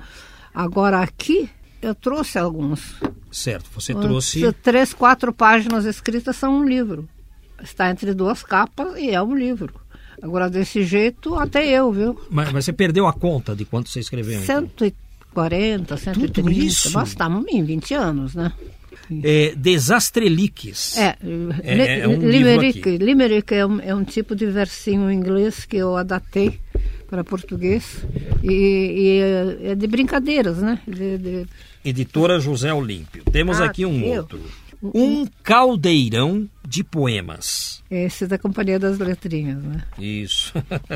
Agora aqui eu trouxe alguns. Certo, você trouxe. Três, quatro páginas escritas são um livro. Está entre duas capas e é um livro. Agora, desse jeito, até eu, viu? Mas, mas você perdeu a conta de quanto você escreveu? então? 140, 130. isso? Nós estamos em 20 anos, né? É, Desastreliques. É, É- é um limerick. Limerick é um, é um tipo de versinho em inglês que eu adaptei para português e, e é, é de brincadeiras, né? De- de- Editora José Olímpio. Temos Ah, aqui um eu. outro. Um caldeirão de poemas. esse da Companhia das Letrinhas, né? Isso.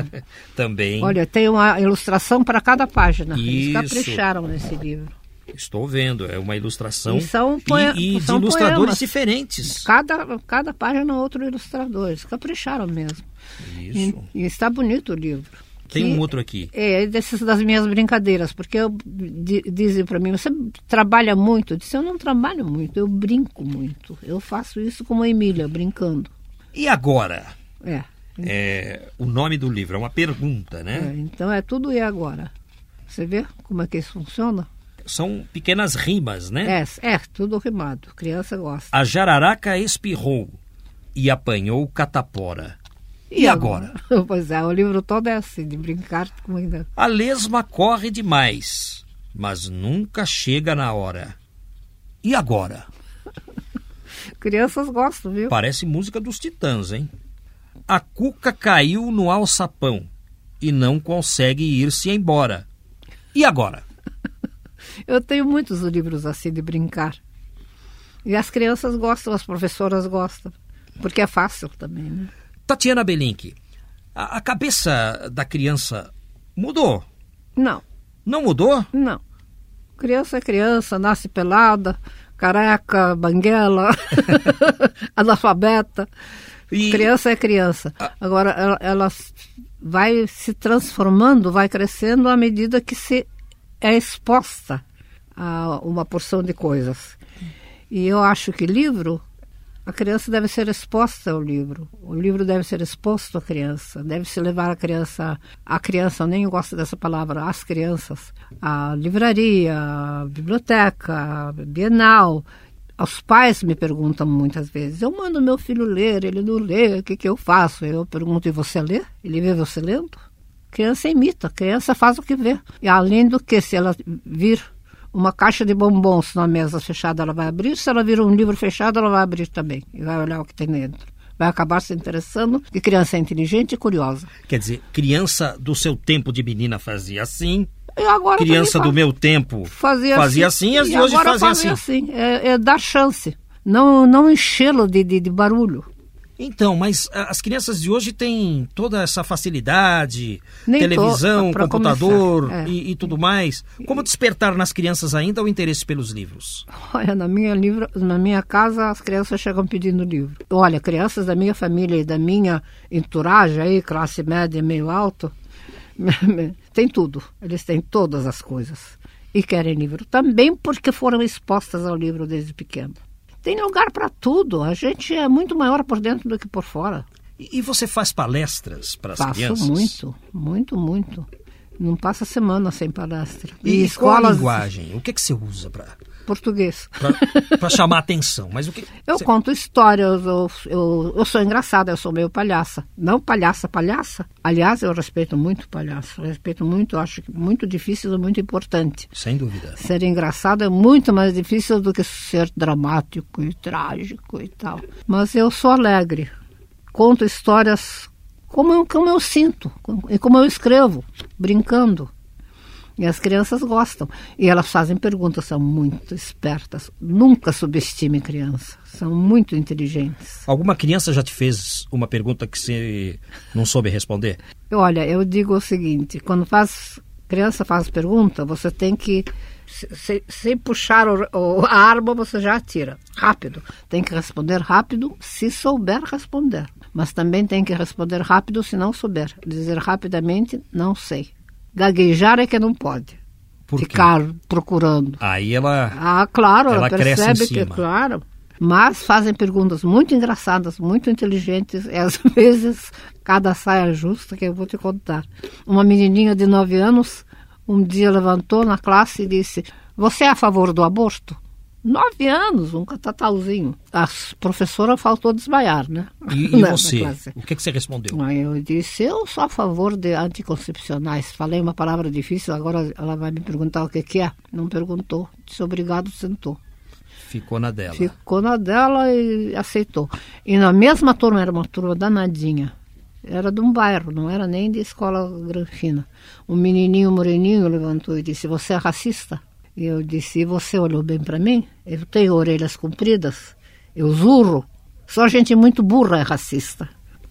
Também. Olha, tem uma ilustração para cada página. Eles Isso. capricharam nesse livro. Estou vendo, é uma ilustração E são e, e são de ilustradores poemas. diferentes. Cada, cada página é outro ilustrador. Eles capricharam mesmo. Isso. E, e está bonito o livro. Tem um outro aqui. É, desses das minhas brincadeiras, porque eu, di- dizem para mim, você trabalha muito? Eu disse, eu não trabalho muito, eu brinco muito. Eu faço isso como a Emília, brincando. E agora? É, É, o nome do livro é uma pergunta, é, né? então é tudo e agora. Você vê como é que isso funciona? São pequenas rimas, né? É, é tudo rimado, criança gosta. A jararaca espirrou e apanhou catapora. E, agora? pois é, o livro todo é assim, de brincar com ainda. A lesma corre demais, mas nunca chega na hora. E agora? Crianças gostam, viu? Parece música dos Titãs, hein? A cuca caiu no alçapão e não consegue ir-se embora. E agora? Eu tenho muitos livros assim de brincar. E as crianças gostam, as professoras gostam, porque é fácil também, né? Tatiana Belink, a, a cabeça da criança mudou? Não, Não mudou? não. Criança é criança, nasce pelada, careca, banguela, analfabeta. E- Criança é criança. Agora, ela, ela vai se transformando, vai crescendo à medida que se é exposta a uma porção de coisas. E eu acho que livro, a criança deve ser exposta ao livro. O livro deve ser exposto à criança. Deve se levar a criança, a criança, eu nem gosto dessa palavra, as crianças, à livraria, à biblioteca, à bienal. Os pais me perguntam muitas vezes, eu mando meu filho ler, ele não lê, o que, que eu faço? Eu pergunto, e você lê? Ele vê você lendo? Criança imita, criança faz o que vê. E além do que, se ela vir uma caixa de bombons na mesa fechada, ela vai abrir. Se ela vir um livro fechado, ela vai abrir também. E vai olhar o que tem dentro. Vai acabar se interessando, que criança é inteligente e curiosa. Quer dizer, criança do seu tempo de menina fazia assim, E criança do meu tempo fazia, fazia assim, e as de hoje fazem fazem assim. É, é dar chance. Não, não enchê-lo de, de, de barulho. Então, mas as crianças de hoje têm toda essa facilidade, Nem televisão, pra computador é. e, e tudo mais. Como despertar nas crianças ainda o interesse pelos livros? Olha, na minha, livro, na minha casa as crianças chegam pedindo livro. Olha, crianças da minha família e da minha entourage aí, classe média e meio alto, tem tudo. Eles têm todas as coisas. E querem livro. Também porque foram expostas ao livro desde pequeno. Tem lugar para tudo. A gente é muito maior por dentro do que por fora. E, e você faz palestras para as Faço crianças? muito, muito, muito. Não passa semana sem palestra. E, qual a linguagem? O que, que você usa para Português. chamar a atenção? Mas o que Eu conto histórias, eu, eu, eu sou engraçada, eu sou meio palhaça. Não palhaça, palhaça. Aliás, eu respeito muito palhaço, respeito muito, acho que muito difícil e muito importante. Sem dúvida. Ser engraçado é muito mais difícil do que ser dramático e trágico e tal. Mas eu sou alegre. Conto histórias como eu, como eu sinto e como eu escrevo, brincando. E as crianças gostam. E elas fazem perguntas, são muito espertas. Nunca subestime criança. São muito inteligentes. Alguma criança já te fez uma pergunta que você não soube responder? Olha, eu digo o seguinte: quando faz criança faz pergunta, você tem que se- se- sem puxar o- o- a arma, você já atira rápido. Tem que responder rápido, se souber responder. Mas também tem que responder rápido se não souber. Dizer rapidamente, não sei. Gaguejar é que não pode. Por quê? Ficar procurando. Aí ela. Ah, claro, ela, Ela percebe que, claro. Mas fazem perguntas muito engraçadas, muito inteligentes, e às vezes cada saia justa que eu vou te contar. Uma menininha de nove anos um dia levantou na classe e disse: Você é a favor do aborto? Nove anos, um catatauzinho. A professora faltou desmaiar, né? E, e você? O que, que você respondeu? Aí eu disse, eu sou a favor de anticoncepcionais. Falei uma palavra difícil, agora ela vai me perguntar o que, que é. Não perguntou. Disse obrigado, sentou. Ficou na dela. Ficou na dela e aceitou. E na mesma turma, era uma turma danadinha. Era de um bairro, não era nem de escola granfina. Um menininho moreninho levantou e disse, você é racista? E eu disse, e você olhou bem para mim? Eu tenho orelhas compridas, eu zurro. Só gente muito burra é racista.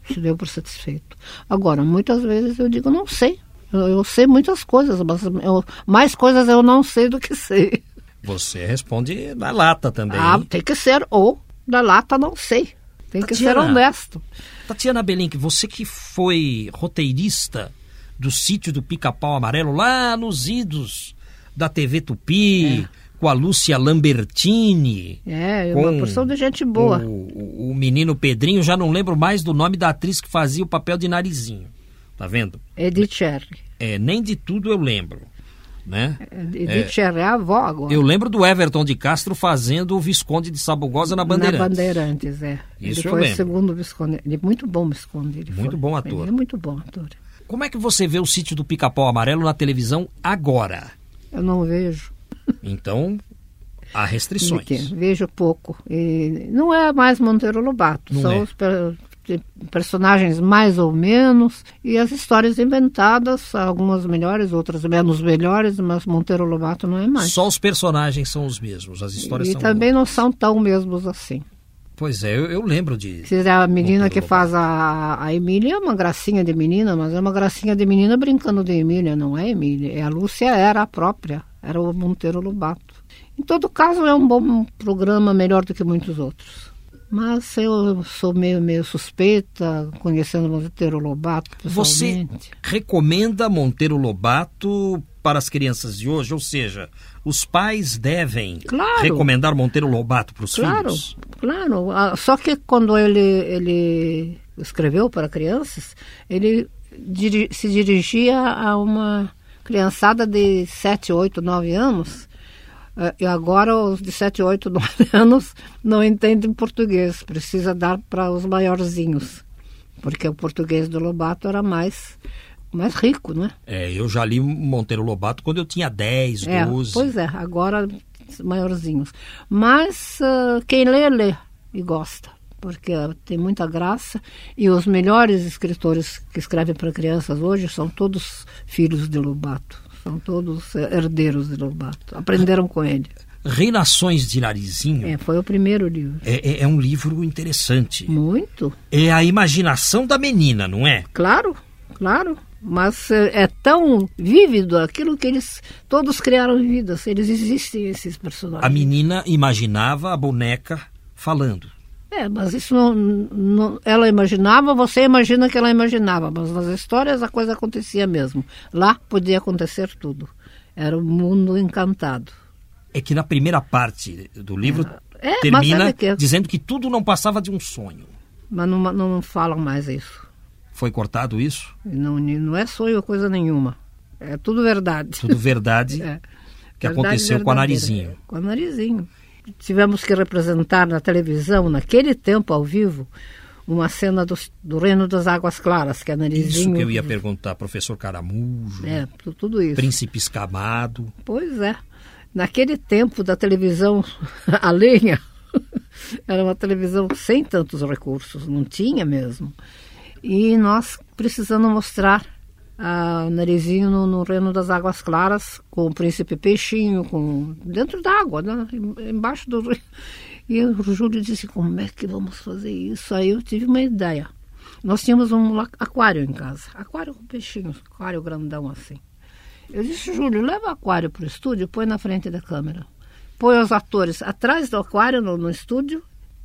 Se deu por satisfeito. Agora, muitas vezes eu digo, não sei. Eu, eu sei muitas coisas, mas eu- mais coisas eu não sei do que sei. Você responde na lata também. Ah, tem que ser, ou da lata não sei. Tem que ser Tatiana. honesto. Tatiana Belink, você que foi roteirista do sítio do Pica-Pau Amarelo lá nos idos da TV Tupi, com a Lúcia Lambertini. É, Com uma porção de gente boa. O, o- menino Pedrinho, já não lembro mais do nome da atriz que fazia o papel de narizinho. Tá vendo? Edith Cherry. É, nem de tudo eu lembro. Né? Edith Cherry é a avó agora. Eu lembro do Everton de Castro fazendo o Visconde de Sabugosa na Bandeirantes. Na Bandeirantes, é. Isso ele eu foi lembro. o segundo Visconde. Ele é muito bom Visconde. Ele Muito foi. bom ator. Ele é muito bom ator. Como é que você vê o sítio do Pica-Pau Amarelo na televisão agora? Eu não vejo. Então, há restrições. Vejo pouco. E não é mais Monteiro Lobato. Não São é. os per- personagens mais ou menos, e as histórias inventadas, algumas melhores, outras menos melhores, mas Monteiro Lobato não é mais. Só os personagens são os mesmos, as histórias e são também não são tão mesmos assim. Pois é, eu, eu lembro de. Se a menina que faz a, a Emília é uma gracinha de menina, mas é uma gracinha de menina brincando de Emília, não é Emília. É a Lúcia era a própria, era o Monteiro Lobato. Em todo caso, é um bom programa, melhor do que muitos outros. Mas eu sou meio, meio suspeita, conhecendo Monteiro Lobato Você pessoalmente. recomenda Monteiro Lobato para as crianças de hoje? Ou seja, os pais devem Claro. recomendar Monteiro Lobato para os Claro, filhos? claro. Ah, Só que quando ele, ele escreveu para crianças, ele diri- se dirigia a uma criançada de 7, 8, 9 anos. Ah, E agora os de 7, 8, 9 anos não entendem português. Precisa dar para os maiorzinhos. Porque o português do Lobato era mais, mais rico, né? É, eu já li Monteiro Lobato quando eu tinha 10, É, 12. pois é, agora maiorzinhos. Mas ah, quem lê, lê e gosta, porque ah, tem muita graça. E os melhores escritores que escrevem para crianças hoje são todos filhos de Lobato, são todos eh, herdeiros de Lobato. Aprenderam com ele. Reinações de Narizinho É, foi o primeiro livro. é, é- é um livro interessante. Muito, É a imaginação da menina, não é? claro, claro. Mas eh, é tão vívido aquilo que eles todos criaram vidas. Eles existem, esses personagens. A menina imaginava a boneca falando. É, mas isso não, não- ela imaginava, você imagina que ela imaginava, mas nas histórias a coisa acontecia mesmo. Lá podia acontecer tudo. Era um mundo encantado. É que na primeira parte do livro É, mas termina sabe que- dizendo que tudo não passava de um sonho. Mas não, não falam mais isso. Foi cortado isso? Não, não é sonho coisa nenhuma. É tudo verdade. Tudo verdade É. que Verdade aconteceu com a verdadeira. Narizinho. Com a Narizinho. Tivemos que representar na televisão, naquele tempo ao vivo, uma cena do, do Reino das Águas Claras, que a Narizinho... Isso que eu ia perguntar, professor Caramujo, É, tu- tudo isso. Príncipe Escamado. Pois é. Naquele tempo da televisão a lenha, era uma televisão sem tantos recursos, não tinha mesmo. E nós precisando mostrar a Narizinho no, no Reino das Águas Claras, com o Príncipe Peixinho, com dentro d'água, né? em- embaixo do rio. E o Júlio disse, como é que vamos fazer isso? Aí eu tive uma ideia. Nós tínhamos um aquário em casa, aquário com peixinhos, aquário grandão assim. Eu disse, Júlio, leva o aquário para o estúdio põe na frente da câmera. Põe os atores atrás do aquário no, no estúdio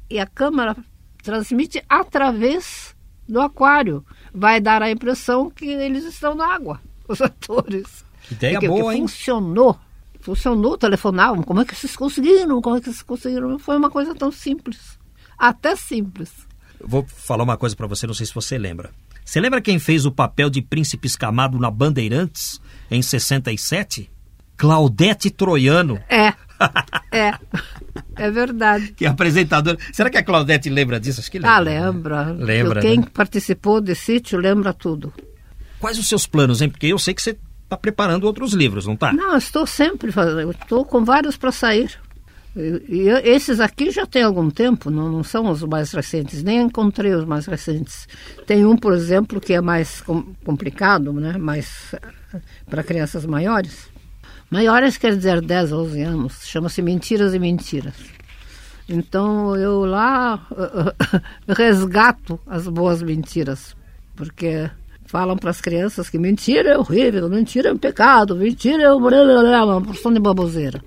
e a câmera transmite através do aquário. Vai dar a impressão que eles estão na água, os atores. Ideia Porque- boa, porque hein? Funcionou. Funcionou, telefonavam. Como é que vocês conseguiram? Como é que vocês conseguiram? Foi uma coisa tão simples. Até simples. Vou falar uma coisa pra você, não sei se você lembra. Você lembra quem fez o papel de Príncipe Escamado na Bandeirantes em 67? Claudete Troiano, É. É. É verdade. que apresentadora. Será que a Claudete lembra disso? Acho que lembra. Ah, né? lembra. Lembra, Quem né? participou de sítio lembra tudo. Quais os seus planos, hein? Porque eu sei que você está preparando outros livros, não tá? Não, estou sempre fazendo. Estou com vários para sair. E, e esses aqui já tem algum tempo, não, não são os mais recentes, nem encontrei os mais recentes. Tem um, por exemplo, que é mais com- complicado, né? mais para crianças maiores. Maiores quer dizer 10, 11 anos, chama-se Mentiras e Mentiras. Então eu lá resgato as boas mentiras, porque falam para as crianças que mentira é horrível, mentira é um pecado, mentira é uma, porção de baboseira.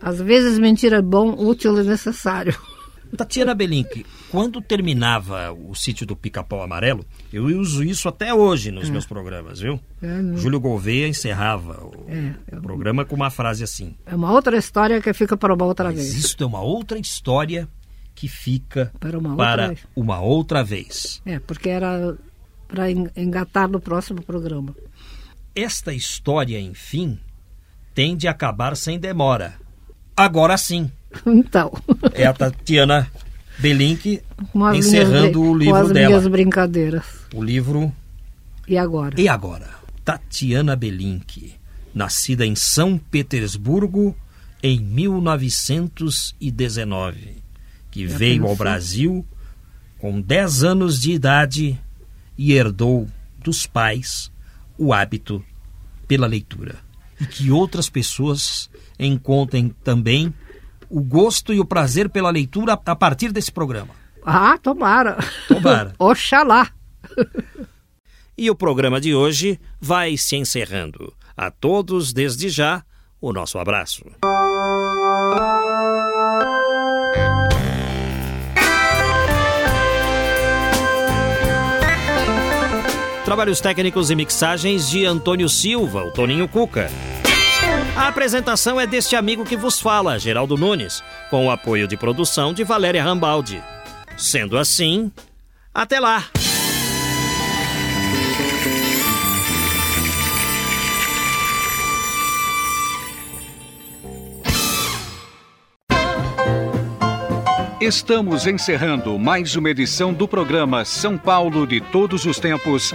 Às vezes mentira é bom, útil e necessário. Tatiana Belink, quando terminava o sítio do Pica-Pau Amarelo, eu uso isso até hoje nos meus programas, viu? É, não- Júlio Gouveia encerrava o, É, o programa com uma frase assim. É uma outra história que fica para uma outra Mas vez. isto é uma outra história que fica Para uma outra para vez. uma outra vez. É, porque era para engatar no próximo programa. Esta história, enfim, tem de acabar sem demora. Agora sim, Então, é a Tatiana Belink as encerrando o livro com as dela. minhas brincadeiras. O livro E agora? E agora? Tatiana Belink, nascida em São Petersburgo em 1919, que veio ao? Brasil com 10 anos de idade e herdou dos pais o hábito pela leitura. E que outras pessoas encontrem também o gosto e o prazer pela leitura a partir desse programa. Ah, tomara. Tomara. Oxalá. E o programa de hoje vai se encerrando. A todos, desde já, o nosso abraço. Trabalhos técnicos e mixagens de Antônio Silva, o Toninho Cuca. A apresentação é deste amigo que vos fala, Geraldo Nunes, com o apoio de produção de Valéria Rambaldi. Sendo assim, até lá! Estamos encerrando mais uma edição do programa São Paulo de Todos os Tempos.